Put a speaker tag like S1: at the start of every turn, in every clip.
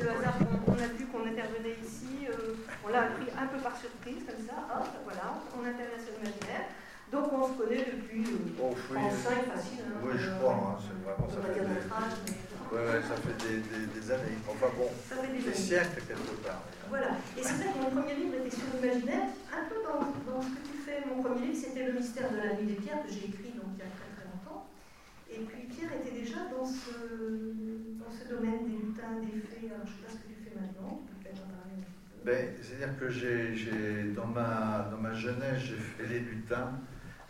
S1: c'est le hasard. On, a vu qu'on intervenait ici. Euh, on l'a appris un peu par surprise, comme ça. Hop, voilà, on intervient sur l'imaginaire. Donc on se connaît depuis euh,
S2: oh, oui, 35
S1: facile. Hein,
S2: oui, je crois. Hein, c'est vraiment ça fait, des... Ouais, ouais, ça fait des, des, des, années. Enfin bon, des, des siècles quelque part.
S1: Voilà. Et c'est vrai que mon premier livre était sur l'imaginaire, un peu dans, dans, ce que tu fais. Mon premier livre, c'était Le mystère de la nuit des pierres que j'ai écrit donc il y a très très longtemps. Et puis Pierre était déjà dans ce, dans ce domaine des lutins, des fées. Alors je ne sais pas ce que tu fais maintenant.
S2: Ben, C'est-à-dire que j'ai, dans, ma, dans ma jeunesse, j'ai fait les lutins.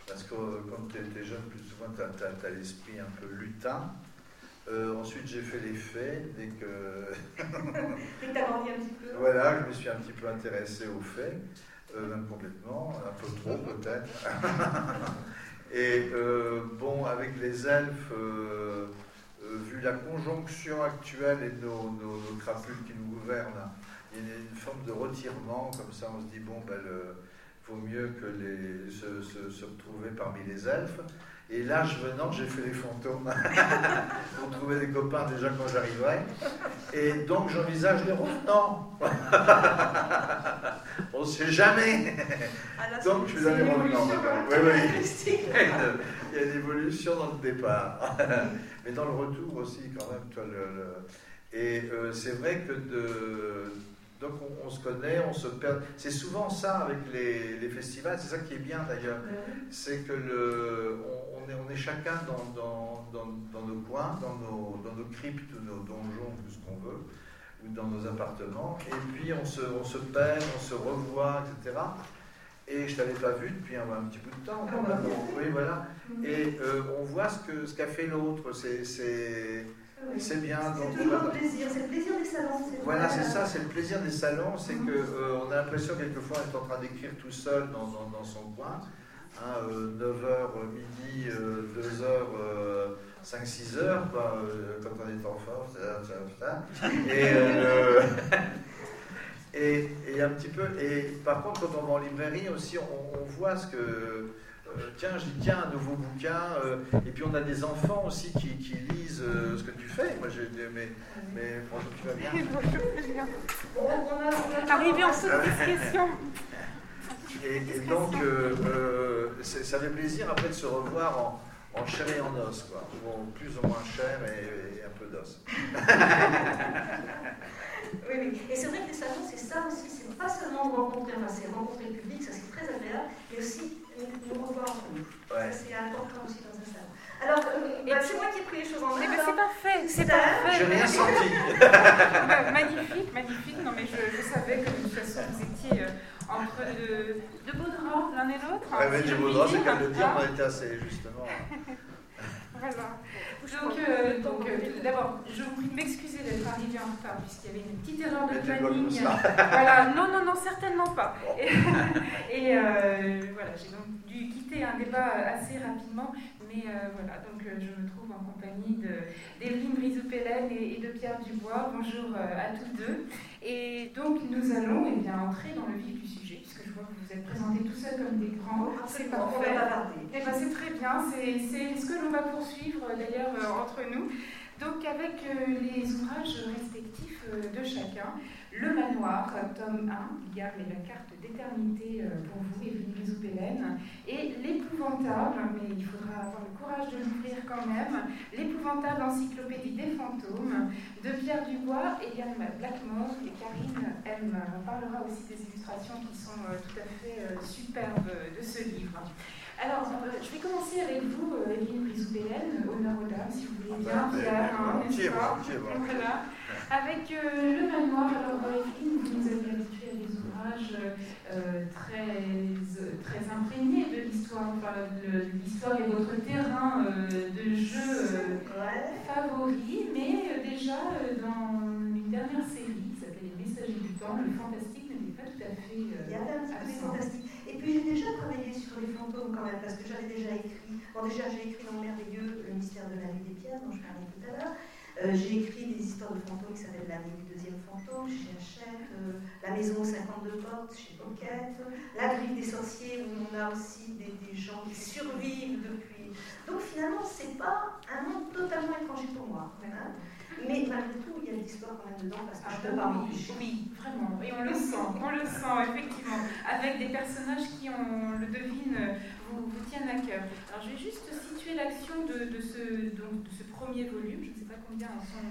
S2: Parce que quand tu étais jeune, plus souvent, tu as, l'esprit un peu lutin. Euh, ensuite, j'ai fait les faits. Dès que.
S1: dès as grandi un petit peu.
S2: Voilà, je me suis un petit peu intéressé aux faits, euh, même complètement, un peu trop peut-être. Et euh, bon, avec les elfes, vu la conjonction actuelle et nos, nos, crapules qui nous gouvernent, il y a une forme de retirement, comme ça on se dit, bon, ben, le, vaut mieux que les, se, se, retrouver parmi les elfes. Et l'âge venant, j'ai fait les fantômes pour trouver des copains déjà quand j'arriverai. Et donc j'envisage les revenants. On ne sait jamais. Donc je suis dans les revenants. Oui, oui. Il y a une évolution dans le départ. Mais dans le retour aussi, quand même. Toi, le, Et euh, c'est vrai que de donc on, se connaît, on se perd. C'est souvent ça avec les, festivals, c'est ça qui est bien d'ailleurs. C'est que le, on, est, on est chacun dans, dans, nos coins, dans nos, dans nos cryptes, nos donjons, tout ce qu'on veut, ou dans nos appartements. Et puis on se, on se perd, on se revoit, etc. Et je ne t'avais pas vu depuis un, petit bout de temps. Ah, oui, voilà. Mm-hmm. Et euh, on voit ce qu'a ce qu'a fait l'autre. C'est c'est bien.
S1: C'est toujours le plaisir, c'est le plaisir des salons.
S2: Voilà, c'est ça, c'est le plaisir des salons, c'est qu'on euh, a l'impression quelquefois d'être en train d'écrire tout seul dans, dans, son coin. 9h, euh, midi, 2h, 5-6h, quand on est en force, et, et, et, un petit peu, et par contre, quand on va en librairie aussi, on, on voit ce que euh, tiens, je dis, tiens, un nouveau bouquin. Euh, et puis on a des enfants aussi qui, lisent euh, ce que tu fais. Moi, j'ai mais, mais bonjour, tu vas bien
S3: Arrivé en saut discrétion.
S2: Et, et donc, ça fait plaisir après de se revoir en, en chair et en os, quoi. Ou plus ou moins chair et, un peu d'os.
S1: oui, oui. Et c'est vrai que les salons, c'est ça aussi. C'est pas seulement rencontrer, enfin, c'est rencontrer le public, ça c'est très agréable, mais aussi nous revoir entre nous. C'est important aussi dans un salon. Alors, euh, bah, c'est moi qui ai pris les choses en main.
S3: Mais c'est parfait, c'est parfait.
S2: J'ai rien senti.
S3: Bah, magnifique, magnifique. Non, mais je, je, savais que de toute façon vous étiez euh, entre de, de beaux draps l'un et l'autre.
S2: Oui, mais du beaux draps, c'est qu'à le dire, on était assez justement.
S3: voilà. Donc, euh, donc euh, d'abord, je vous prie de m'excuser d'être arrivé en retard, puisqu'il y avait une petite erreur de planning. voilà, non, non, non, certainement pas. Et, euh, voilà, j'ai donc dû quitter un débat assez rapidement, mais voilà, donc je me trouve en compagnie d'Evelyne Brizoupelen et, et, de Pierre Dubois. Bonjour à tous deux. Et donc, nous allons eh bien, entrer dans le vif du sujet vous vous êtes présentés tout seul comme des grands.
S1: C'est parfait.
S3: Eh ben, c'est très bien. C'est ce que l'on va poursuivre d'ailleurs euh, entre nous. Donc avec euh, les ouvrages respectifs euh, de chacun, Le Manoir, tome 1, garde la carte d'éternité pour vous, Evelyne Rizoupélène, et L'épouvantable, mais il faudra avoir le courage de l'ouvrir quand même, L'épouvantable encyclopédie des fantômes, de Pierre Dubois, Eliane Blackmore et Karine M. Parlera aussi des illustrations qui sont tout à fait superbes de ce livre. Alors, euh, je vais commencer avec vous, euh, Evelyne Brizoubélène, honneur aux dames, si vous voulez bien, Pierre, hein, n'est-ce pas Voilà. Avec euh, le manoir, alors Evelyne, vous nous avez habitués à des ouvrages très, très imprégnés de l'histoire, enfin, l'histoire est votre terrain de jeu favori, mais déjà dans une dernière série qui s'appelle Les Messagers du Temps, le fantastique n'était pas tout à fait.
S1: Il y a un petit peu sur les fantômes quand même, parce que j'avais déjà écrit, bon déjà j'ai écrit dans Merveilleux le mystère de la vie des pierres dont je parlais tout à l'heure. Euh, j'ai écrit des histoires de fantômes qui s'appellent La vie du deuxième fantôme chez Hachette, euh, La maison aux 52 portes chez Pocket, La grille des sorciers où on a aussi des, des gens qui survivent depuis. Donc finalement, c'est pas un monde totalement étranger pour moi. Hein. Mais malgré tout, il y a de l'histoire quand même dedans, parce que
S3: ah,
S1: je peux pas m'empêcher.
S3: Oui, vraiment. Et on le sent, on le sent, effectivement. Avec des personnages qui, on le devine, vous, vous tiennent à cœur. Alors, je vais juste situer l'action de, de, ce, donc, de ce premier volume. Je ne sais pas combien en sont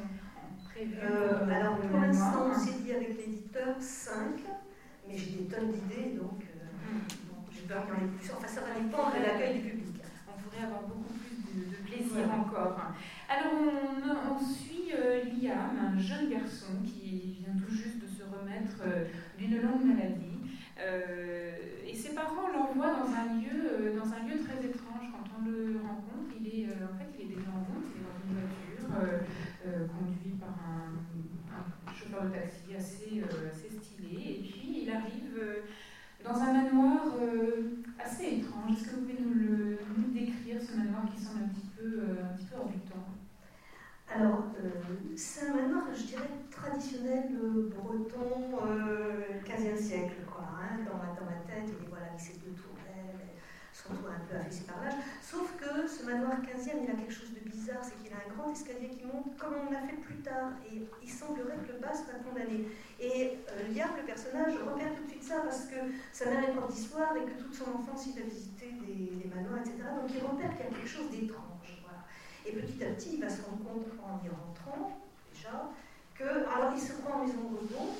S3: prévus.
S1: Euh, alors, pour l'instant, on s'est dit avec l'éditeur 5, mais j'ai des tonnes d'idées, donc, euh, mm. j'ai peur ait plus. Enfin, ça va dépendre de l'accueil du public.
S3: On pourrait avoir beaucoup plus de, de plaisir encore. Alors, on, on suit euh, Liam, un jeune garçon qui vient tout juste de se remettre euh, d'une longue maladie. Euh, et ses parents l'envoient dans un lieu, dans un lieu très étrange. Quand on le rencontre, il est, en fait, il est déjà en route, il est dans une voiture conduit par un, un, chauffeur de taxi assez, assez stylé. Et puis, il arrive dans un manoir assez étrange. Est-ce que vous pouvez nous, le, nous décrire ce manoir qui semble un petit peu, un petit peu hors du temps
S1: alors, euh, c'est un manoir, je dirais, traditionnel euh, breton, euh, 15e siècle, quoi. Hein, dans, ma, tête, est voilà, avec ses deux tourelles, son toit un peu affaissé par l'âge. Sauf que ce manoir 15e, il a quelque chose de bizarre, c'est qu'il a un grand escalier qui monte, comme on l'a fait plus tard. Et il semblerait que le bas soit condamné. Et euh, le personnage, repère tout de suite ça parce que sa mère est prof d'histoire et que toute son enfance, il a visité des, des manoirs, etc. Donc il repère qu'il y a quelque chose d'étrange. Et petit à petit, il va se rendre compte en y rentrant, que. Alors, il se prend en maison de repos.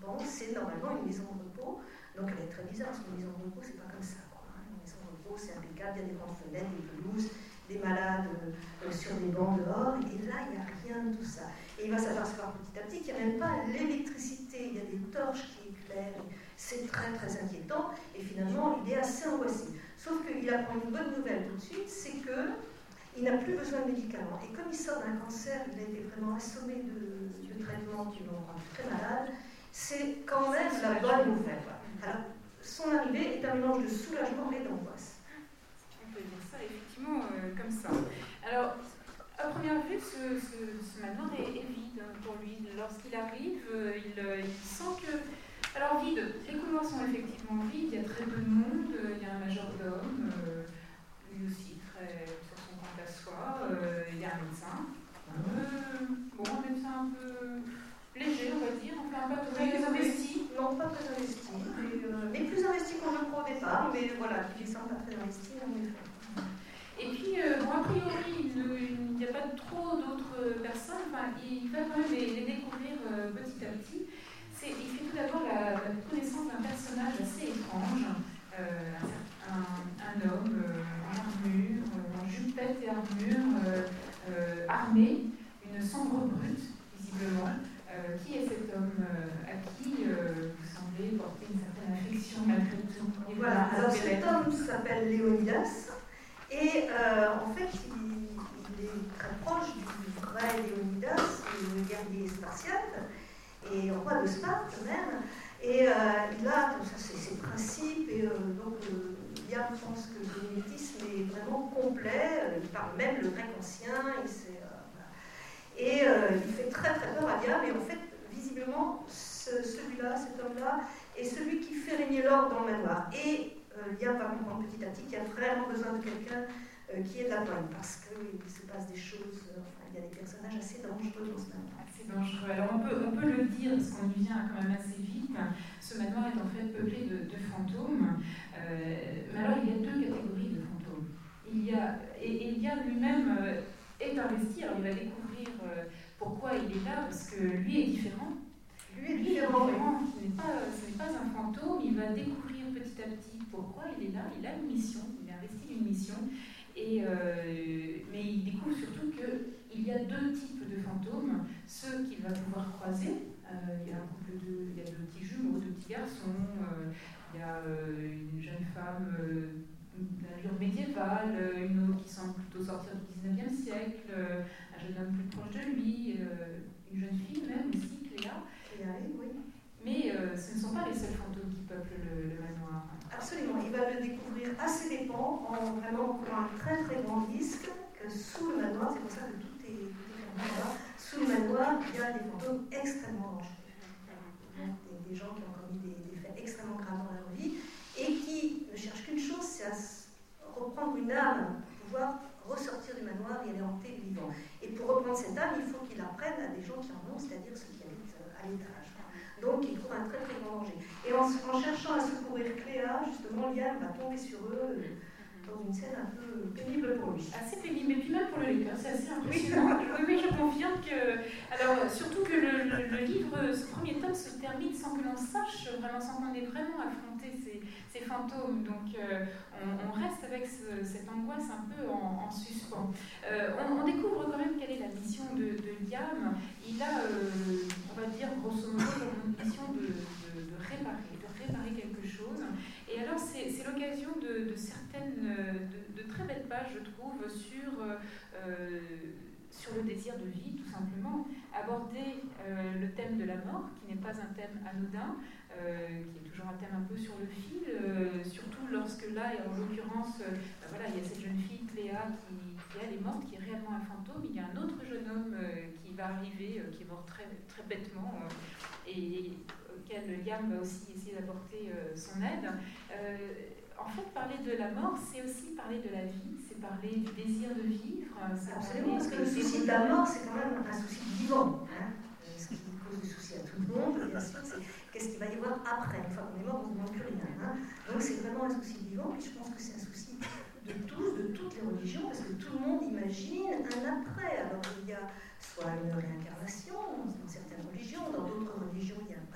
S1: Bon, c'est normalement une maison de repos. Donc, elle est très bizarre, parce qu'une maison de repos, c'est pas comme ça. Quoi. Une maison de repos, c'est impeccable, il y a des grandes fenêtres, des pelouses, des malades euh, sur des bancs dehors. Et là, il n'y a rien de tout ça. Et il va s'apercevoir petit à petit qu'il n'y a même pas l'électricité, il y a des torches qui éclairent. C'est très, très inquiétant. Et finalement, il est assez angoissé. Sauf qu'il apprend une bonne nouvelle tout de suite, c'est que il n'a plus besoin de médicaments. Et comme il sort d'un cancer, il a été vraiment assommé de, de traitements qui l'ont rendu très malade, c'est quand même la bonne nouvelle. Alors, son arrivée est un mélange de soulagement et d'angoisse.
S3: On peut dire ça effectivement euh, comme ça. Alors, à première vue, ce, ce, ce manoir est, est, vide pour lui. Lorsqu'il arrive, euh, il, euh, il, sent que. Alors, vide, les couloirs sont effectivement vides, il y a très peu de monde, il y a un majordome, lui aussi très euh, il y a un médecin. Euh, bon, un médecin un peu léger, on va dire, enfin pas très investi.
S1: Non, pas très investi, mais, euh, plus investi qu'on le croit au départ, mais voilà, qui semble pas très investi en effet.
S3: Et puis, euh, bon, a priori, il n'y a pas trop d'autres personnes, enfin, il va quand même les, les découvrir euh, petit à petit. il fait tout d'abord la, la, connaissance d'un personnage assez étrange, euh, un, un, homme en armure, et armure euh, euh, armée, une sombre brute, visiblement. Euh, qui est cet homme à qui vous semblez porter une certaine affection malgré tout
S1: et Voilà, alors cet homme s'appelle Léonidas et en fait il, il, est très proche du vrai Léonidas, le guerrier spartiate et roi de Sparte même. Et euh, il a ça ses, principes, et euh, donc euh, Pense que le génétisme est vraiment complet, il parle même le grec ancien, et, et il fait très très peur à Liam, et en fait, visiblement, ce, celui-là, cet homme-là, est celui qui fait régner l'ordre dans le manoir. Et Liam va comprendre petit à petit qu'il y a vraiment besoin de quelqu'un qui est de la bonne, parce qu'il se passe des choses, il y a des personnages assez dangereux dans ce manoir.
S3: Assez dangereux. Alors on peut, le dire, parce qu'on y vient quand même assez vite ce manoir est en fait peuplé de fantômes. Euh, mais alors, il y a deux catégories de fantômes. Il y a, et, et il y a lui-même euh, est investi, alors il va découvrir euh, pourquoi il est là, parce que lui est différent. Lui est différent, ce n'est pas, pas, un fantôme, il va découvrir petit à petit pourquoi il est là, il a une mission, il est investi d'une mission, et, euh, mais il découvre surtout qu'il y a deux types de fantômes, ceux qu'il va pouvoir croiser, euh, il y a un couple de, il y a deux petits jumeaux, deux petits garçons, euh, il y a euh, une jeune femme d'allure médiévale, une autre qui semble plutôt sortir du 19e siècle, un jeune homme plus proche de lui, une jeune fille même aussi, Cléa.
S1: Cléa, oui.
S3: Mais euh, ce ne sont pas les seuls fantômes qui peuplent le, le, manoir.
S1: Absolument, il va le découvrir à ses dépens, en vraiment prenant un très très grand risque, que sous le manoir, c'est pour ça que tout est, sous le manoir, il y a des fantômes extrêmement dangereux. Des, des, gens qui ont commis des, des, faits extrêmement graves dans leur cherchent qu'une chose, c'est à reprendre une âme pour pouvoir ressortir du manoir et aller hanter le vivant. Et pour reprendre cette âme, il faut qu'il apprenne à des gens qui en ont, c'est-à-dire ceux qui habitent euh, à l'étage. Donc il trouve un très très grand danger. Et en, cherchant à secourir Cléa, justement, Liam va tomber sur eux dans une scène un peu pénible pour lui.
S3: Assez pénible, et puis même pour le lecteur, c'est assez impressionnant. Oui, oui, je confirme que. Alors, surtout que le, le, livre, ce premier tome se termine sans que l'on sache, vraiment, sans qu'on ait vraiment affronté ces, ces fantômes. Donc, euh, on, reste avec cette angoisse un peu en, suspens. Euh, on, découvre quand même quelle est la mission de, de Liam. Il a, euh, on va dire, grosso modo, comme mission de, de réparer, de réparer quelque chose. Et alors, c'est l'occasion de, certaines, de, très belles pages, je trouve, sur, euh, sur le désir de vie, tout simplement. Aborder euh, le thème de la mort, qui n'est pas un thème anodin, euh, qui est toujours un thème un peu sur le fil, surtout lorsque là, en l'occurrence, bah voilà, il y a cette jeune fille, Cléa, qui, est morte, qui est réellement un fantôme. Il y a un autre jeune homme qui va arriver, qui est mort très, très bêtement. et auquel Liam va aussi essayer d'apporter euh, son aide. Euh, en fait, parler de la mort, c'est aussi parler de la vie, c'est parler du désir de vivre.
S1: Absolument, parce que le souci de la mort, c'est quand même un souci vivant. Hein. Euh, ce qui pose des soucis à tout le monde, bien sûr, c'est qu'est-ce qu'il va y avoir après. Une fois qu'on est mort, on ne demande plus rien. Hein. Donc c'est vraiment un souci vivant, puis je pense que c'est un souci de tous, de toutes les religions, parce que tout le monde imagine un après. Alors il y a soit une réincarnation dans certaines religions, dans d'autres religions il y a un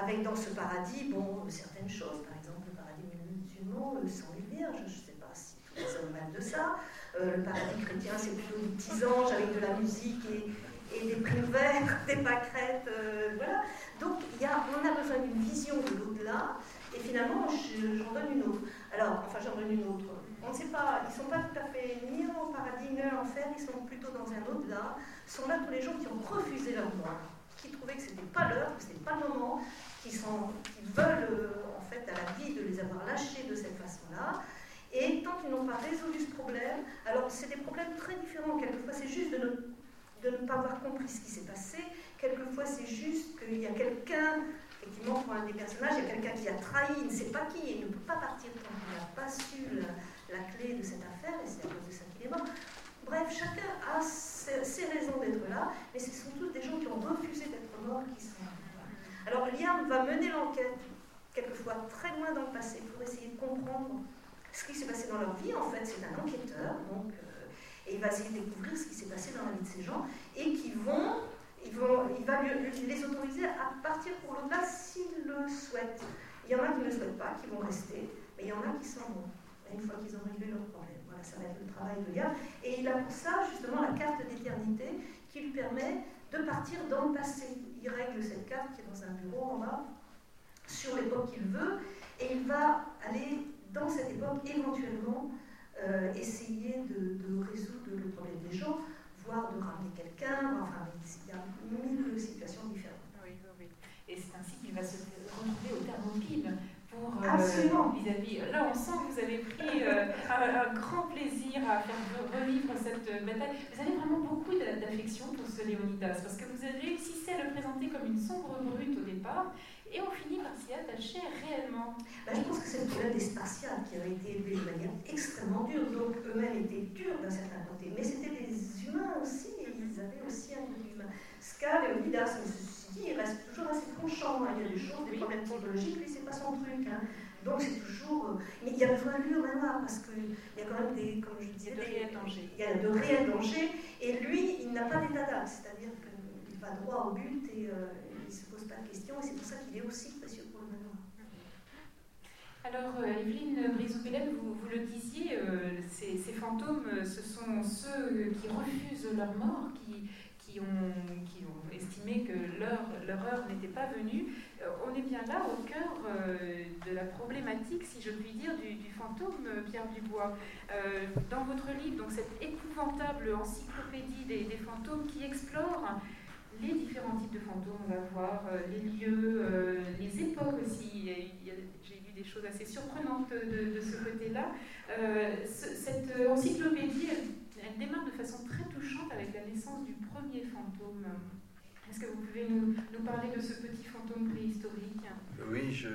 S1: avec dans ce paradis, bon, certaines choses, par exemple le paradis musulman, le sang des vierges, je ne sais pas si tout les hommes mal de ça, euh, le paradis chrétien c'est plutôt des petits anges avec de la musique et, des primes vertes, des pâquerettes, euh, voilà. Donc y a, on a besoin d'une vision de l'au-delà, et finalement j'en donne une autre. Alors, enfin j'en donne une autre on ne sait pas, ils ne sont pas tout à fait ni en paradis ni en enfer, ils sont plutôt dans un au-delà. sont là tous les gens qui ont refusé leur mort, qui trouvaient que ce n'était pas l'heure, que ce n'était pas le moment, qui, sont, qui veulent euh, en fait à la vie de les avoir lâchés de cette façon-là. Et tant qu'ils n'ont pas résolu ce problème, alors c'est des problèmes très différents. Quelquefois c'est juste de ne, de ne pas avoir compris ce qui s'est passé, quelquefois c'est juste qu'il y a quelqu'un effectivement, pour un des personnages, il y a quelqu'un qui a trahi, il ne sait pas qui, et il ne peut pas partir tant qu'il n'a pas su la clé de cette affaire, et c'est à cause de ça qu'il est mort. Bref, chacun a ses, raisons d'être là, mais ce sont tous des gens qui ont refusé d'être morts qui sont là. Alors Liam va mener l'enquête, quelquefois très loin dans le passé, pour essayer de comprendre ce qui s'est passé dans leur vie. En fait, c'est un enquêteur, donc, euh, et il va essayer de découvrir ce qui s'est passé dans la vie de ces gens, et qui vont, il va les autoriser à partir pour l'au-delà s'ils le souhaitent. Il y en a qui ne le souhaitent pas, qui vont rester, mais il y en a qui s'en vont une fois qu'ils ont réglé leurs problèmes. Ça va être le travail de Liam. Et il a pour ça justement la carte d'éternité qui lui permet de partir dans le passé. Il règle cette carte qui est dans un bureau en bas, sur l'époque qu'il veut, et il va aller dans cette époque éventuellement euh, essayer de, résoudre le problème des gens, voire de ramener quelqu'un. Enfin, il y a mille situations différentes.
S3: Oui, oui. Et c'est ainsi qu'il va se retrouver au Thermopyle euh, vis-à-vis. Là, on sent que vous avez pris euh, un, grand plaisir à faire revivre cette bataille. Vous avez vraiment beaucoup d'affection pour ce Léonidas, parce que vous avez réussi à le présenter comme une sombre brute au départ, et on finit par s'y attacher réellement.
S1: Bah, je pense que c'est le problème des Spartiates qui avaient été élevés de manière extrêmement dure, donc eux-mêmes étaient durs d'un certain côté, mais c'était des humains aussi, et ils avaient aussi un côté humain. Ska, Léonidas, reste toujours assez tranchant. Hein. Il y a des choses, des problèmes psychologiques, lui, c'est pas son truc. Hein. Donc c'est toujours. Euh, mais il y a besoin de lui au manoir parce qu'il y a quand même des, comme je disais,
S3: de réels dangers.
S1: Il y a de réels dangers. Et lui, il n'a pas d'état d'âme, c'est-à-dire qu'il va droit au but et euh, il ne se pose pas de questions. Et c'est pour ça qu'il est aussi précieux pour le manoir.
S3: Alors, euh, Evelyne Brisou-Bélène, vous, vous, le disiez, ces, ces, fantômes, ce sont ceux qui refusent leur mort, qui, qui ont, qui ont estimé que leur, leur heure n'était pas venue, euh, on est bien là au cœur euh, de la problématique, si je puis dire, du, fantôme euh, Pierre Dubois. dans votre livre, donc cette épouvantable encyclopédie des, fantômes qui explore les différents types de fantômes, on va voir les lieux, les époques aussi. J'ai lu des choses assez surprenantes de ce côté-là. cette encyclopédie, elle démarre de façon très touchante avec la naissance du premier fantôme. Est-ce que vous pouvez nous, parler de ce petit fantôme préhistorique?
S2: Oui, je,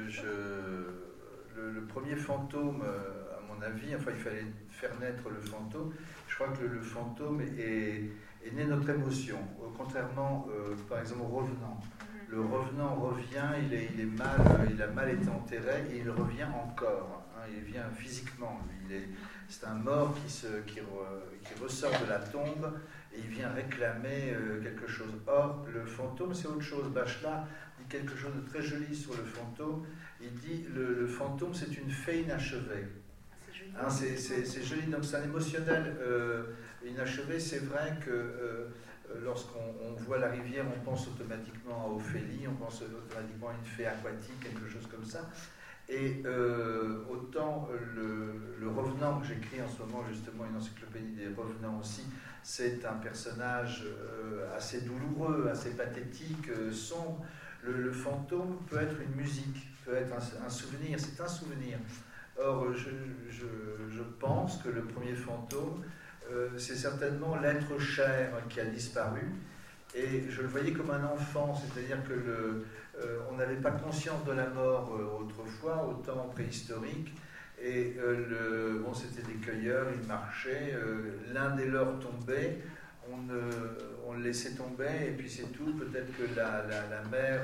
S2: le, premier fantôme, euh, à mon avis. Enfin, il fallait faire naître le fantôme. Je crois que le, fantôme est, est, né notre émotion. Contrairement, par exemple, au revenant. Le revenant revient, il, est, il, est mal, il a mal été enterré et il revient encore. Hein. il vient physiquement. C'est un mort qui, se, qui, qui, ressort de la tombe et il vient réclamer quelque chose. Or, le fantôme, c'est autre chose. Bachelard dit quelque chose de très joli sur le fantôme. Il dit le, le fantôme, c'est une fée inachevée. Hein, c'est joli, donc c'est un émotionnel euh, inachevé. C'est vrai que euh, lorsqu'on voit la rivière, on pense automatiquement à Ophélie, on pense automatiquement à une fée aquatique, quelque chose comme ça. Et euh, autant le, le, revenant que j'écris en ce moment, justement, une encyclopédie des revenants aussi, c'est un personnage assez douloureux, assez pathétique, sombre. Le, fantôme peut être une musique, peut être un souvenir, c'est un souvenir. Or, je, pense que le premier fantôme, euh, c'est certainement l'être cher qui a disparu. Et je le voyais comme un enfant, c'est-à-dire que euh, on n'avait pas conscience de la mort euh, autrefois, au temps préhistorique. Et le, bon, c'était des cueilleurs, ils marchaient, l'un des leurs tombait, on, on, le laissait tomber, et puis c'est tout. Peut-être que la, mère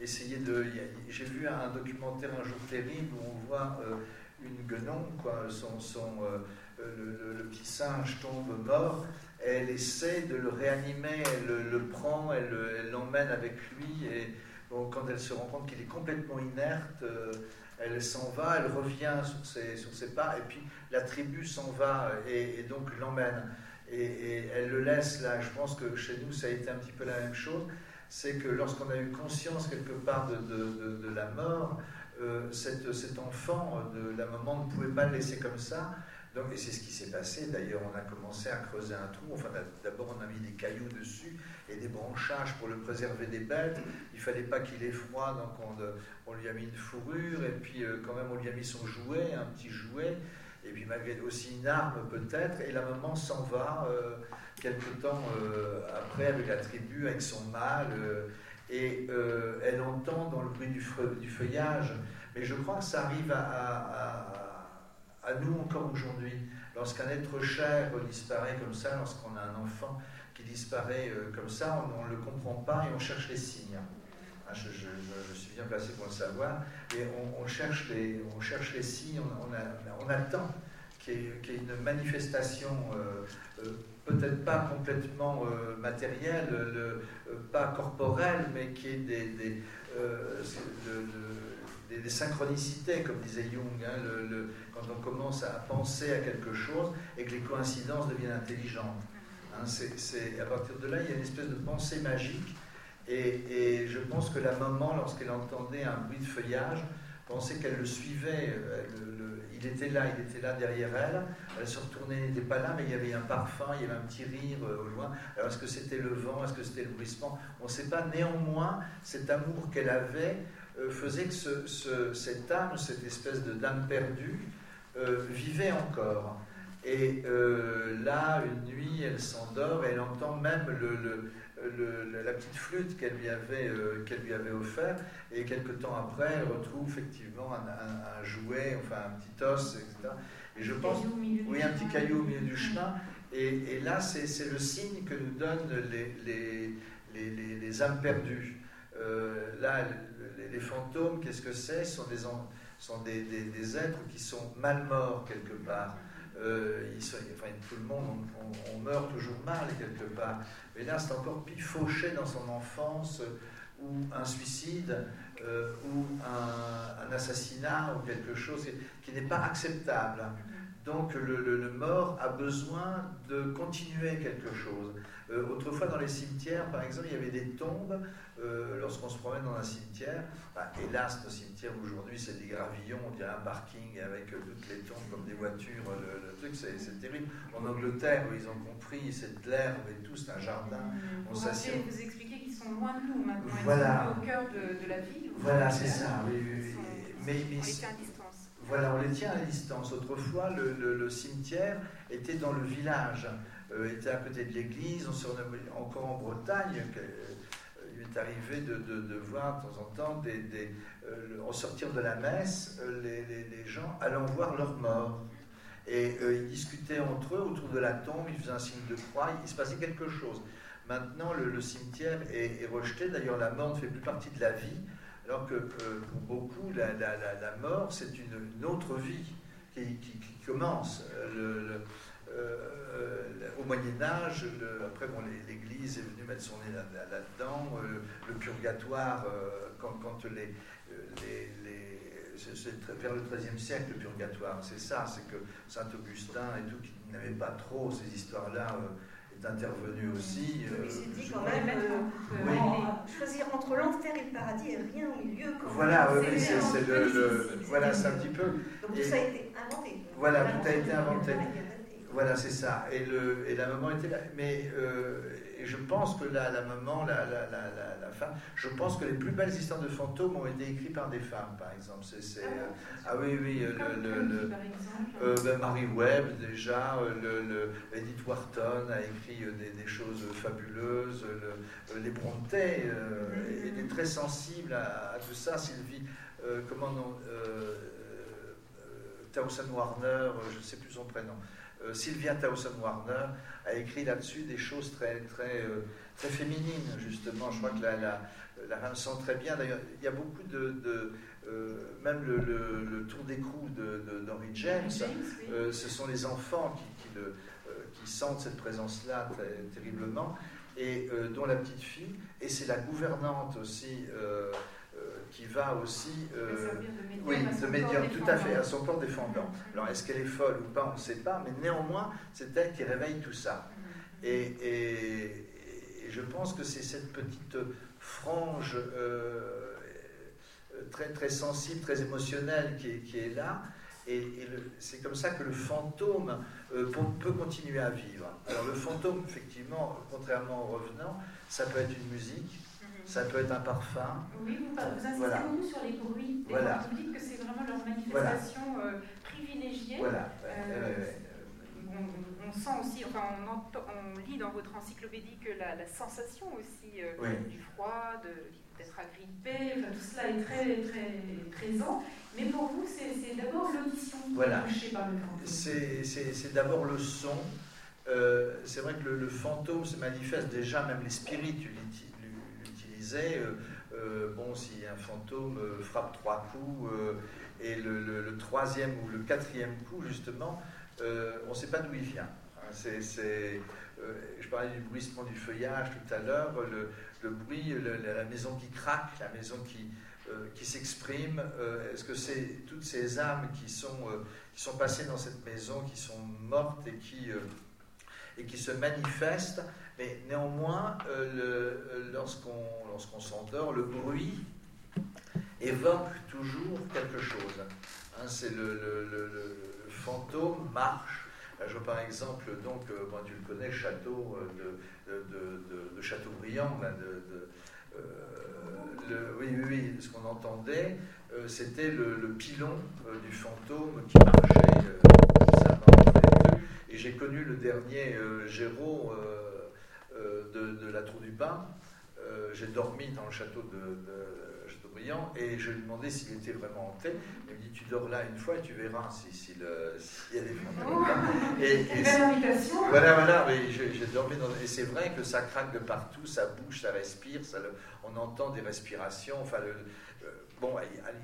S2: essayer de. J'ai vu un documentaire un jour terrible où on voit euh, une guenon, quoi, euh, le, petit singe tombe mort. Elle essaie de le réanimer, elle le, prend, elle l'emmène avec lui. Et quand elle se rend compte qu'il est complètement inerte, euh, elle s'en va, elle revient sur ses, sur pas, et puis la tribu s'en va et, donc l'emmène. Et, elle le laisse là. Je pense que chez nous, ça a été un petit peu la même chose c'est que lorsqu'on a eu conscience quelque part de, de, la mort, euh, cet enfant de la maman ne pouvait pas le laisser comme ça. Donc, et c'est ce qui s'est passé. D'ailleurs, on a commencé à creuser un trou. Enfin, d'abord, on a mis des cailloux dessus et des branchages pour le préserver des bêtes. Il fallait pas qu'il ait froid, donc on, lui a mis une fourrure. Et puis, euh, quand même, on lui a mis son jouet, un petit jouet. Et puis, malgré aussi une arme peut-être. Et la maman s'en va. Euh, quelque temps euh, après avec la tribu, avec son mâle, et elle entend dans le bruit du, feuillage, mais je crois que ça arrive à, nous encore aujourd'hui. Lorsqu'un être cher disparaît comme ça, lorsqu'on a un enfant qui disparaît comme ça, on ne le comprend pas et on cherche les signes. Ah, je, suis bien placé pour le savoir. Et on, cherche, les, on cherche les signes, on, on, attend qu'il y, ait une manifestation peut-être pas complètement euh, matériel, le, euh, pas corporel, mais qui est des, des, euh, synchronicités, comme disait Jung, hein, quand on commence à penser à quelque chose et que les coïncidences deviennent intelligentes. Hein, c'est, à partir de là, il y a une espèce de pensée magique. Et, je pense que la maman, lorsqu'elle entendait un bruit de feuillage, pensait qu'elle le suivait. Elle, il était là, il était là derrière elle. Elle se retournait, il n'était pas là, mais il y avait un parfum, il y avait un petit rire euh, au loin. Alors est-ce que c'était le vent, est-ce que c'était le bruissement? On ne sait pas. Néanmoins, cet amour qu'elle avait euh, faisait que ce, cette âme, cette espèce de dame perdue, euh, vivait encore. Et là, une nuit, elle s'endort et elle entend même le la petite flûte qu'elle lui, avait, euh, qu'elle lui avait offert, et quelques temps après, elle retrouve effectivement un, jouet, enfin un petit os, etc. Et je pense, oui, un petit caillou au milieu du chemin. Et, là, c'est, le signe que nous donnent les, les, les, les âmes perdues. Euh, là, les, fantômes, qu'est-ce que c'est? Ce sont, des, sont des, des, êtres qui sont mal morts quelque part. Euh, enfin, tout le monde, on, meurt toujours mal quelque part. Mais là, c'est encore plus fauché dans son enfance, ou un suicide, euh, ou un, assassinat, ou quelque chose qui, n'est pas acceptable. Donc le, mort a besoin de continuer quelque chose. Euh, autrefois, dans les cimetières, par exemple, il y avait des tombes. Lorsqu'on se promène dans un cimetière, bah, hélas, nos cimetières aujourd'hui, c'est des gravillons, on dirait un parking avec toutes les tombes comme des voitures. Le, truc, c'est terrible. En Angleterre, ils ont compris, c'est de l'herbe et tout, c'est un jardin.
S3: On vous, vous expliquez qu'ils sont loin de nous maintenant. Voilà. Ils sont au cœur de, de la ville.
S2: Voilà, c'est ça. Oui, oui, mais, mais, Voilà, on les tient à distance. Autrefois, le, cimetière était dans le village, euh, était à côté de l'église. Encore en Bretagne, m'est arrivé de, voir de temps en temps, des, des au sortir de la messe, les, gens allant voir leurs morts. Et ils discutaient entre eux autour de la tombe, ils faisaient un signe de croix, il se passait quelque chose. Maintenant, le, cimetière est, rejeté. D'ailleurs, la mort ne fait plus partie de la vie, alors que euh, pour beaucoup, la, mort, c'est une, autre vie qui, commence. Euh, euh, au Moyen Âge, après, bon, l'Église est venue mettre son nez là-dedans. le purgatoire, quand, les, c'est vers le XIIIe siècle, le purgatoire, c'est ça, c'est que Saint Augustin et tout, qui n'avait pas trop ces histoires-là, intervenu aussi.
S1: Euh, il s'est dit quand même, euh, choisir entre l'enfer et le paradis et rien au milieu.
S2: voilà, oui, c'est le, voilà, c'est un petit peu.
S1: Donc tout ça a été inventé.
S2: Voilà, tout a été inventé. Voilà, c'est ça. Et, le, et la maman était là. Mais euh, et je pense que la, la maman, la, la, la, femme, je pense que les plus belles histoires de fantômes ont été écrites par des femmes, par exemple. Ah, euh, ah, oui, oui. Le, le, euh, ben, Marie Webb, déjà. Le, Edith Wharton a écrit des, des choses fabuleuses. les Brontë mm-hmm. étaient très sensibles à, tout ça. Sylvie, comment non Towson Warner, je ne sais plus son prénom. Euh, Sylvia Towson-Warner a écrit là-dessus des choses très, très, euh, très féminines, justement. Je crois que la, la, la femme sent très bien. D'ailleurs, il y a beaucoup de. Euh, même le, le, tour d'écrou d'Henry James, ce sont les enfants qui, qui, le, qui sentent cette présence-là terriblement, et dont la petite fille, et c'est la gouvernante aussi qui va aussi
S3: euh,
S2: oui, de médium, tout à fait, à son corps défendant. Mm-hmm. Alors, est-ce qu'elle est folle ou pas, on ne sait pas, mais néanmoins, c'est elle qui réveille tout ça. Mm-hmm. Et, je pense que c'est cette petite frange euh, très, très sensible, très émotionnelle qui est, qui est là. Et, c'est comme ça que le fantôme euh, peut continuer à vivre. Alors le fantôme, effectivement, contrairement au revenant, ça peut être une musique, ça peut être un parfum.
S3: Oui, vous, insistez beaucoup sur les bruits. Voilà. Vous dites que c'est vraiment leur manifestation euh, privilégiée.
S2: Voilà.
S3: Euh, on, sent aussi, enfin, on, on, lit dans votre encyclopédie que la, sensation aussi euh, du froid, d'être agrippé, tout cela est très, très présent. Mais pour vous, c'est d'abord l'audition
S2: voilà. touchée par le fantôme. C'est d'abord le son. c'est vrai que le, le, fantôme se manifeste déjà, même les spirites euh, euh, bon, si un fantôme euh, frappe trois coups, et le, troisième ou le quatrième coup, justement, on ne sait pas d'où il vient. Hein, c'est, je parlais du bruissement du feuillage tout à l'heure, le, bruit, la maison qui craque, la maison qui, qui s'exprime. Est-ce que c'est toutes ces âmes qui sont, qui sont passées dans cette maison, qui sont mortes et qui, et qui se manifestent mais néanmoins, euh, euh, lorsqu'on s'endort, le bruit évoque toujours quelque chose. Hein, c'est le, fantôme marche. je vois par exemple, donc, euh, tu le connais, château de, Châteaubriand, oui, oui, oui, ce qu'on entendait, c'était le, pilon du fantôme qui marchait. Et j'ai connu le dernier Géraud euh, de, la Tour du Pin. Euh, j'ai dormi dans le château de, de Châteaubriand et je lui ai demandé s'il était vraiment hanté. Il me dit Tu dors là une fois et tu verras s'il si, si y a des fantômes.
S3: Oh, et, et
S2: voilà, voilà, j'ai dormi dans. Et c'est vrai que ça craque de partout, ça bouge, ça respire, ça on entend des respirations. Enfin, le, Bon,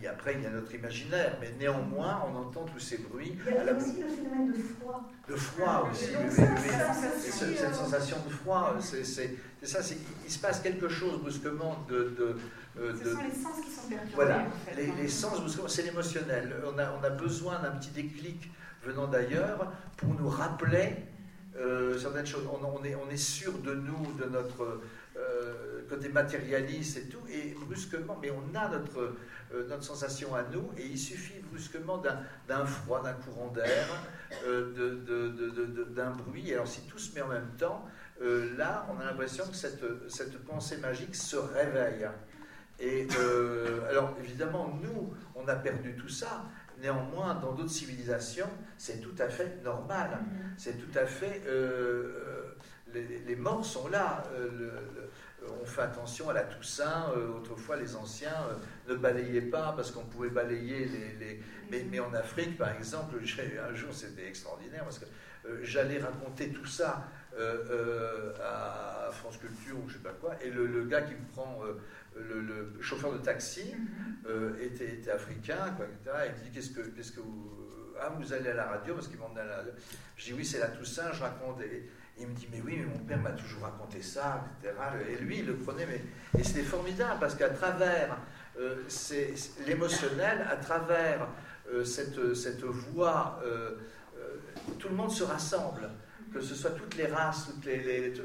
S2: après, il y a notre imaginaire, mais néanmoins, on entend tous ces bruits.
S1: Il y a aussi le phénomène de froid.
S2: De froid aussi, oui, oui, Cette sensation de froid, c'est ça, il se passe quelque chose brusquement de. de
S3: euh, Ce sont les sens qui sont perturbés.
S2: Voilà, en fait, les, les, sens, c'est l'émotionnel. On a, on a besoin d'un petit déclic venant d'ailleurs pour nous rappeler euh, certaines choses. On, on, est, on est sûr de nous, de notre euh, côté matérialiste et tout, et brusquement, mais on a notre, euh, notre sensation à nous, et il suffit brusquement d'un froid, d'un courant d'air, euh, d'un bruit. Alors si tout se met en même temps, là, on a l'impression que cette, cette pensée magique se réveille. Et alors évidemment, nous, on a perdu tout ça. Néanmoins, dans d'autres civilisations, c'est tout à fait normal. Mm-hmm. C'est tout à fait les, morts sont là. Euh, on fait attention à la Toussaint. autrefois, les anciens ne balayaient pas parce qu'on pouvait balayer les. Mais, mais, en Afrique, par exemple, un jour, c'était extraordinaire parce que j'allais raconter tout ça à France Culture ou je sais pas quoi, et le, gars qui me prend le, chauffeur de taxi mhm. était, africain, quoi, etc. il me dit qu'est-ce que, qu'est-ce que vous, ah, vous allez à la radio parce qu'ils m'ont à la radio. Je dis oui, c'est la Toussaint, je raconte. Il me dit, mais oui, mais mon père m'a toujours raconté ça, etc. Et lui, il le prenait, mais... Et c'était formidable, parce qu'à travers euh, l'émotionnel, à travers euh, cette, cette voix, euh, tout le monde se rassemble, que ce soit toutes les races,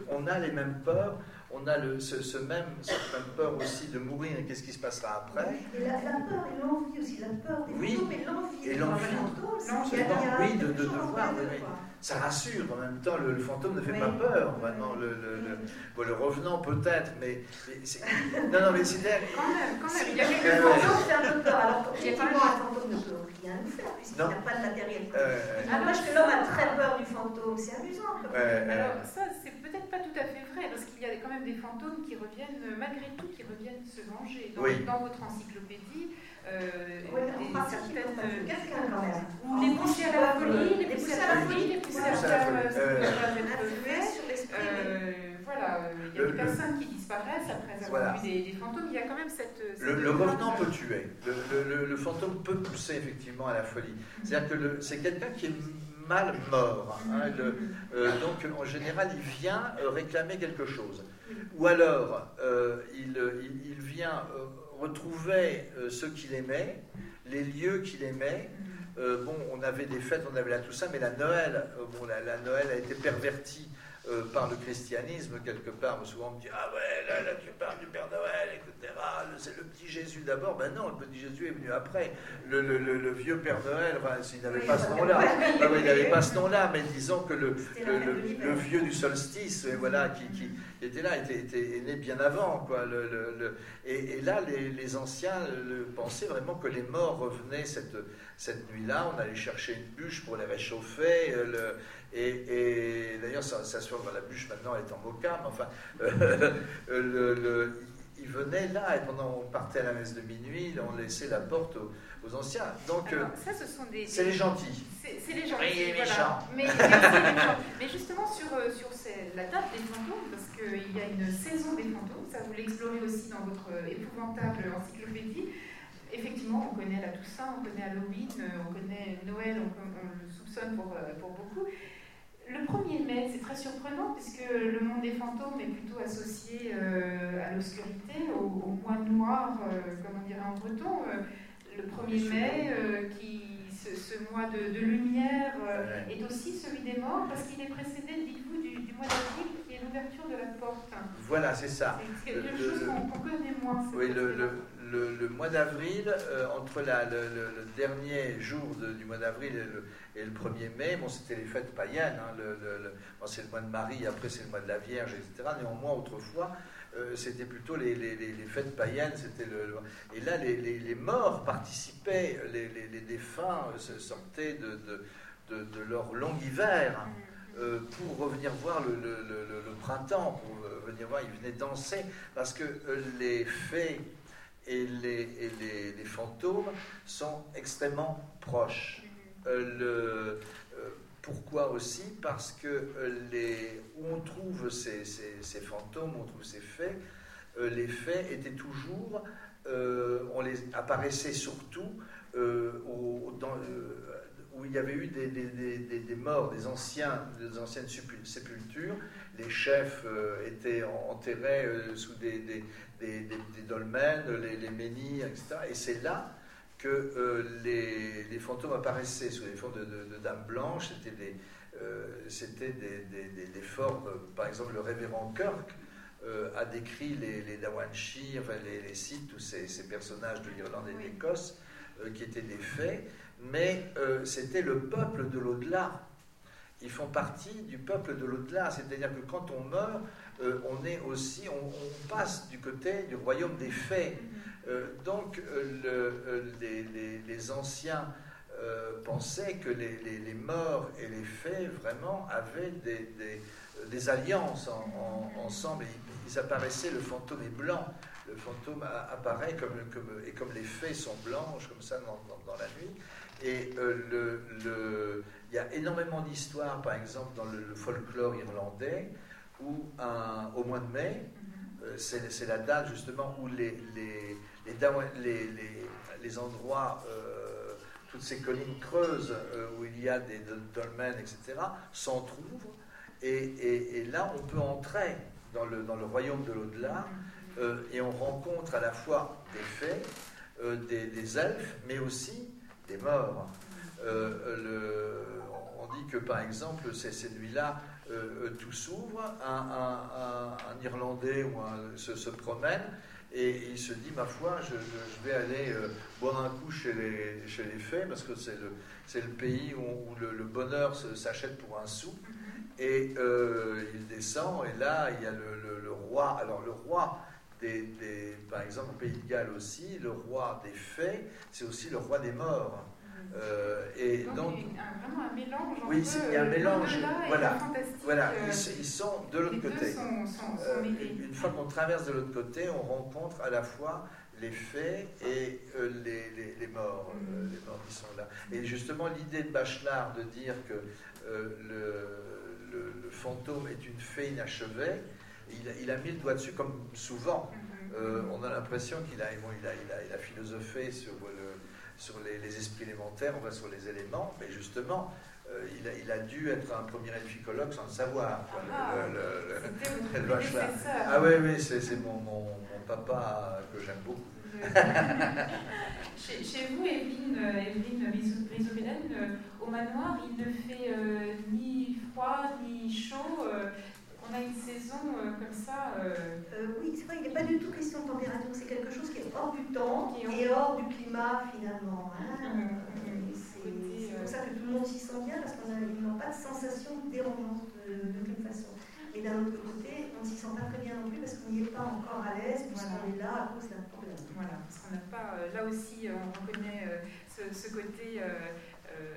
S2: on a les mêmes peurs, on a le, ce, même, cette même peur aussi de mourir et qu'est-ce qui se passera après.
S1: Et la, peur et l'envie aussi, la peur des oui, fantômes
S2: et l'envie. Et l'envie, oui, de, de, de, voir ça rassure. En même temps, le, fantôme ne fait pas peur. Vraiment, le, le, le revenant peut-être, mais, non, non, mais c'est
S3: quand même, quand même. Il y a
S1: quelques fantômes qui un peu peur. Alors, effectivement, un fantôme ne peut rien nous faire puisqu'il n'a pas de matériel. Euh, Alors, que l'homme a très peur du fantôme, c'est amusant.
S3: Alors, ça, c'est peut-être pas tout à fait vrai parce qu'il y a quand même des fantômes qui reviennent, malgré tout, qui reviennent se venger. dans votre encyclopédie, euh, certaines. Les poussées à la folie, les poussées à la folie, les poussées à la Voilà, il y a des personnes qui disparaissent après avoir vu des, fantômes. Il y a quand même cette.
S2: le, revenant peut tuer. Le, le, fantôme peut pousser effectivement à la folie. C'est-à-dire que c'est quelqu'un qui est mal mort. Hein, euh, donc en général, il vient euh, réclamer quelque chose. Ou alors, euh, il, il, il, vient retrouver ce qu'il aimait, les lieux qu'il aimait. Euh, bon, on avait des fêtes, on avait là tout ça, mais la Noël, bon, la, Noël a été pervertie par le christianisme quelque part. Souvent on me dit ah ouais là, là tu parles du Père Noël, etc. C'est le petit Jésus d'abord. Ben non, le petit Jésus est venu après. Le, le, le, vieux Père Noël, enfin, il n'avait pas ce nom-là. Ah il n'avait pas ce nom-là, mais disons que le, le, vieux du solstice, voilà, qui, qui était là, était, était, né bien avant. Quoi. Le, et, et, là, les, les anciens pensaient vraiment que les morts revenaient cette, cette nuit-là. On allait chercher une bûche pour les réchauffer. Euh, et, et d'ailleurs, ça, ça, se voit dans la bûche maintenant, elle est en mais enfin, euh, le, ils venaient là, et pendant on partait à la messe de minuit, on laissait la porte aux, anciens. Donc,
S3: Alors, ça, ce sont des.
S2: C'est les gentils.
S3: C'est les gentils,
S2: voilà.
S3: Mais, mais, justement, sur, euh, sur la table des fantômes, parce qu'il y a une saison des fantômes, ça vous l'explorez aussi dans votre épouvantable encyclopédie. Effectivement, on connaît la Toussaint, on connaît Halloween, on connaît Noël, on, le soupçonne pour, euh, pour beaucoup. Le 1er mai, c'est très surprenant puisque le monde des fantômes est plutôt associé euh, à l'obscurité, au, mois noir, euh, comme on dirait en breton. le 1er mai, qui, ce, mois de, lumière, est aussi celui des morts parce qu'il est précédé, dites-vous, du, mois d'avril qui est l'ouverture de la porte.
S2: Voilà, c'est ça.
S3: C'est quelque chose qu'on connaît moins.
S2: Oui, le, le, mois d'avril, euh, entre la, le, dernier jour du mois d'avril et, le, 1er mai, bon, c'était les fêtes païennes. Hein, bon, c'est le mois de Marie, après c'est le mois de la Vierge, etc. Néanmoins, autrefois, euh, c'était plutôt les, les, fêtes païennes. C'était le, et là, les, morts participaient, les, défunts euh, sortaient de, de, de, leur long hiver. pour revenir voir le, le, printemps, pour venir voir, ils venaient danser, parce que les fées et les, les, fantômes sont extrêmement proches. Euh, euh, pourquoi aussi? Parce que euh, les, où on trouve ces, ces, fantômes, où on trouve ces faits, les faits étaient toujours, on les apparaissait surtout où il y avait eu des, des, des, morts, des, anciens, des anciennes sépultures. Les chefs étaient enterrés sous des, des, dolmens, les, les ménis, etc. Et c'est là que euh, les, les, fantômes apparaissaient sous les formes de, de, dames blanches. C'était des, euh, c'était des, des, formes, par exemple, le révérend Kirk euh, a décrit les, les Dawanshi, enfin les, les Sith, tous ces, ces, personnages de l'Irlande et de l'Écosse, qui étaient des faits, mais c'était le peuple de l'au-delà. Ils font partie du peuple de l'au-delà, c'est-à-dire que quand on meurt, euh, on est aussi, on, passe du côté du royaume des faits. Euh, donc euh, les, anciens pensaient que les, morts et les faits vraiment avaient des, alliances ensemble. ils apparaissaient, le fantôme est blanc. Le fantôme apparaît comme, comme, et comme les fées sont blanches, comme ça, dans, dans, la nuit. Et le, le, il y a énormément d'histoires, par exemple, dans le, folklore irlandais, où un, au mois de mai, mhm. c'est la date justement où les, les, les, les endroits toutes ces collines creuses euh, où il y a des dolmens, etc., s'entr'ouvrent. Et, et, là, on peut entrer dans le, dans royaume de l'au-delà euh, et on rencontre à la fois des fées, euh, des, elfes, mais aussi des morts. Le, on dit que, par exemple, ces, nuits-là, tout s'ouvre, un, un, Irlandais ou se, se promène et, il se dit, ma foi, je, vais aller euh, boire un coup chez les, chez les fées, parce que c'est le, le pays où, le, bonheur s'achète pour un sou. Mm-hmm. Et euh, il descend, et là, il y a le, le roi. Alors, le roi, des, des, par exemple, au Pays de Galles aussi, le roi des fées, c'est aussi le roi des morts.
S3: Euh, et donc, il y a vraiment un mélange.
S2: Oui, il y a un mélange. Voilà, voilà. Ils, sont de l'autre côté.
S3: Euh,
S2: une fois qu'on traverse de l'autre côté, on rencontre à la fois les faits et euh, les, les, les, morts, mm. les morts qui sont là. Et justement, l'idée de Bachelard de dire que le, le, fantôme est une fée inachevée, il, il, a mis le doigt dessus, comme souvent. Mm-hmm. on a l'impression qu'il a, bon, il a, il a, il a philosophé sur le sur les, esprits élémentaires, on va sur les éléments, mais justement, euh, il, a, dû être un premier elficologue sans le savoir.
S3: Ah,
S2: le, le, ah oui, oui, c'est mon, mon, papa que j'aime beaucoup.
S3: chez, chez, vous, Evelyne, Evelyne euh, au manoir, il ne fait euh, ni froid ni chaud on a une saison euh, comme ça. Euh,
S1: euh, oui, c'est vrai, il n'est pas du tout question de température, c'est quelque chose qui est hors du temps et hors du climat finalement. Hein. Mmh, mmh, mmh. c'est pour ça que tout le monde s'y sent bien parce qu'on n'a pas de sensation dérangeante de, de toute façon. Et d'un autre côté, on ne s'y sent pas très bien non plus parce qu'on n'y est pas encore à l'aise, puisqu'on est là à cause d'un problème.
S3: Voilà, parce qu'on n'a pas, là aussi, on reconnaît ce, ce, côté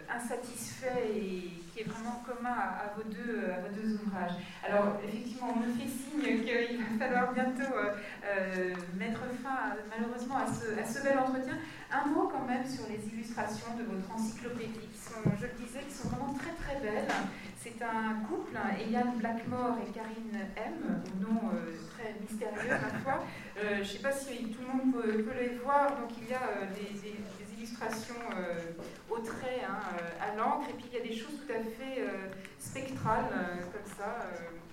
S3: insatisfait et qui est vraiment commun à, vos deux, à vos deux ouvrages. Alors, effectivement, on me fait signe qu'il va falloir bientôt euh, euh, mettre fin, malheureusement, à ce, bel entretien. Un mot quand même sur les illustrations de votre encyclopédie, qui sont, je le disais, qui sont vraiment très très belles. C'est un couple, Eliane Blackmore et Karine M, nom très mystérieux ma foi. je ne sais pas si tout le monde peut, les voir, donc il y a des illustration euh, au trait, hein, euh, à l'encre, et puis il y a des choses tout à fait euh, spectrales, comme ça.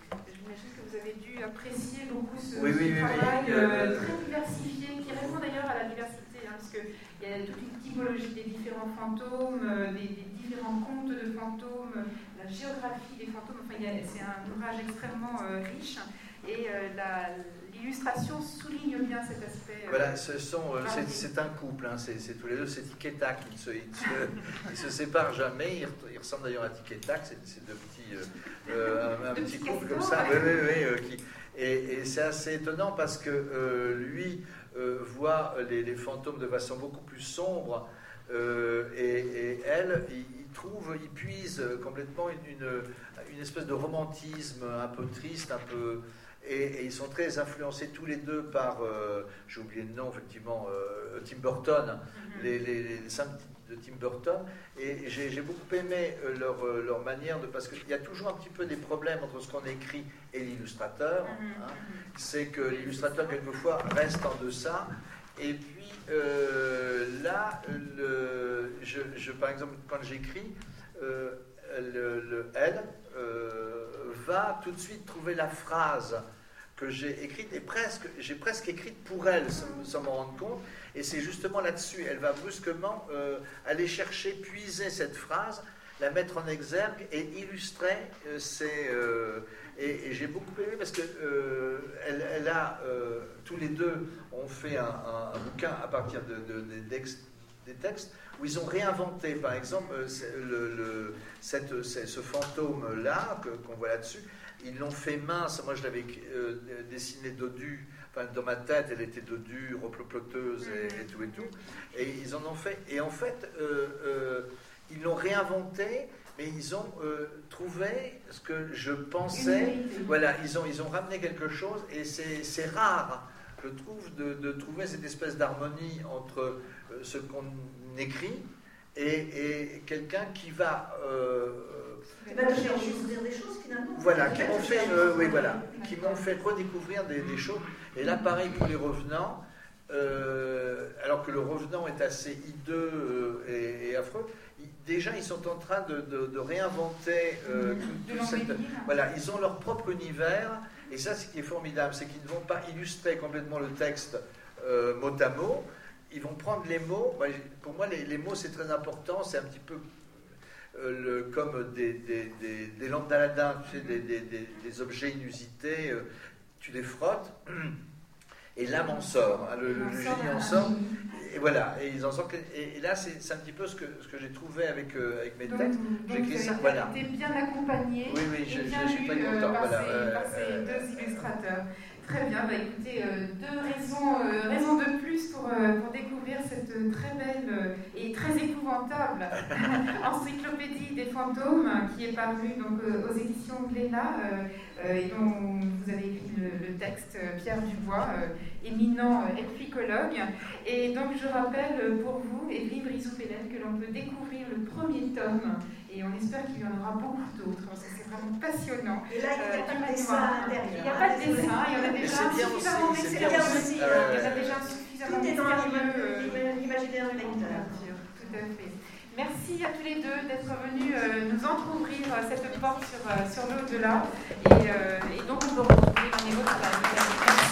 S3: J'imagine que vous avez dû apprécier beaucoup ce, travail très diversifié, qui répond d'ailleurs à la diversité, hein, parce qu'il y a toute une typologie des différents fantômes, des, différents contes de fantômes, la géographie des fantômes, enfin c'est un ouvrage extrêmement riche. Et la, l'illustration souligne bien cet aspect.
S2: Euh, voilà, ce sont, euh, c'est, un couple, hein, c'est, tous les deux, c'est Tic Tac, ils se, ils se, séparent jamais, ils, ressemblent d'ailleurs à Tic Tac, c'est, deux petits, euh, un, petit couple comme ça, oui, oui, oui, qui, et, c'est assez étonnant parce que lui voit les, fantômes de façon beaucoup plus sombre, et, elle, il, trouve, il puise complètement une, une, espèce de romantisme un peu triste, un peu et, ils sont très influencés tous les deux par, euh, j'ai oublié le nom, effectivement, euh, Tim Burton, mhm. les, les, les de Tim Burton. Et j'ai beaucoup aimé euh, leur, leur, manière de. Parce qu'il y a toujours un petit peu des problèmes entre ce qu'on écrit et l'illustrateur. Mhm. Hein. Mhm. C'est que l'illustrateur, quelquefois, reste en deçà. Et puis là, le, je, par exemple, quand j'écris, le, le, elle va tout de suite trouver la phrase que j'ai écrite et presque, j'ai presque écrite pour elle sans, m'en rendre compte. Et c'est justement là-dessus, elle va brusquement euh, aller chercher, puiser cette phrase, la mettre en exergue et illustrer euh, euh et, j'ai beaucoup aimé parce que euh, elle, a, tous les deux ont fait un, bouquin à partir de, des textes où ils ont réinventé, par exemple, le, cette, ce fantôme-là qu'on voit là-dessus ils l'ont fait mince. Moi, je l'avais euh, dessiné dodu. Enfin, dans ma tête, elle était dodue, replopoteuse et, et, tout et tout. Et ils en ont fait. Et en fait, euh, euh, ils l'ont réinventé, mais ils ont trouvé ce que je pensais. Voilà, ils ont, ils ont ramené quelque chose et c'est rare, je trouve, de, de, trouver cette espèce d'harmonie entre ce qu'on écrit et, quelqu'un qui va.
S1: Euh, va découvrir des choses finalement.
S2: Voilà, qui m'ont fait, euh, oui, voilà, qui m'ont fait redécouvrir des, choses. Et là, pareil pour les revenants. Euh, alors que le revenant est assez hideux et, affreux, déjà ils sont en train de, réinventer tout, cette, voilà, ils ont leur propre univers et ça, ce qui est formidable, c'est qu'ils ne vont pas illustrer complètement le texte mot à mot, ils vont prendre les mots. Pour moi, les, mots, c'est très important. C'est un petit peu euh, le, comme des, des, des, lampes d'Aladin, tu sais, des, objets inusités. Euh, tu les frottes. Et l'âme en sort, hein, le, génie en sort. Et voilà, et ils en sortent. Et, là, c'est un petit peu ce que, ce que j'ai trouvé avec, euh, avec mes textes.
S3: J'ai écrit ça, voilà. Bien accompagné.
S2: Oui, oui, je,
S3: suis
S2: très content.
S3: Par, voilà, ces, par ces deux illustrateurs. Très bien, bah, écoutez, euh, deux raisons, euh, raisons de plus pour, euh, pour découvrir cette très belle et très épouvantable encyclopédie des fantômes qui est parue donc, aux éditions Glénat et dont vous avez écrit le, texte Pierre Dubois, éminent elficologue. Et donc je rappelle pour vous, Evelyne Brisou-Pélène, que l'on peut découvrir le premier tome et on espère qu'il y en aura beaucoup d'autres. C'est vraiment passionnant.
S1: Et là, il n'y a pas de dessin à l'intérieur.
S3: Il n'y a pas de dessin, il y en a déjà suffisamment mystérieux. Il y en a déjà suffisamment
S1: Tout est dans l'imaginaire du lecteur.
S3: Tout à fait. Merci à tous les deux d'être venus euh, nous entrouvrir cette porte sur, euh, sur l'au-delà. Et, euh, et, donc, on peut retrouver dans les autres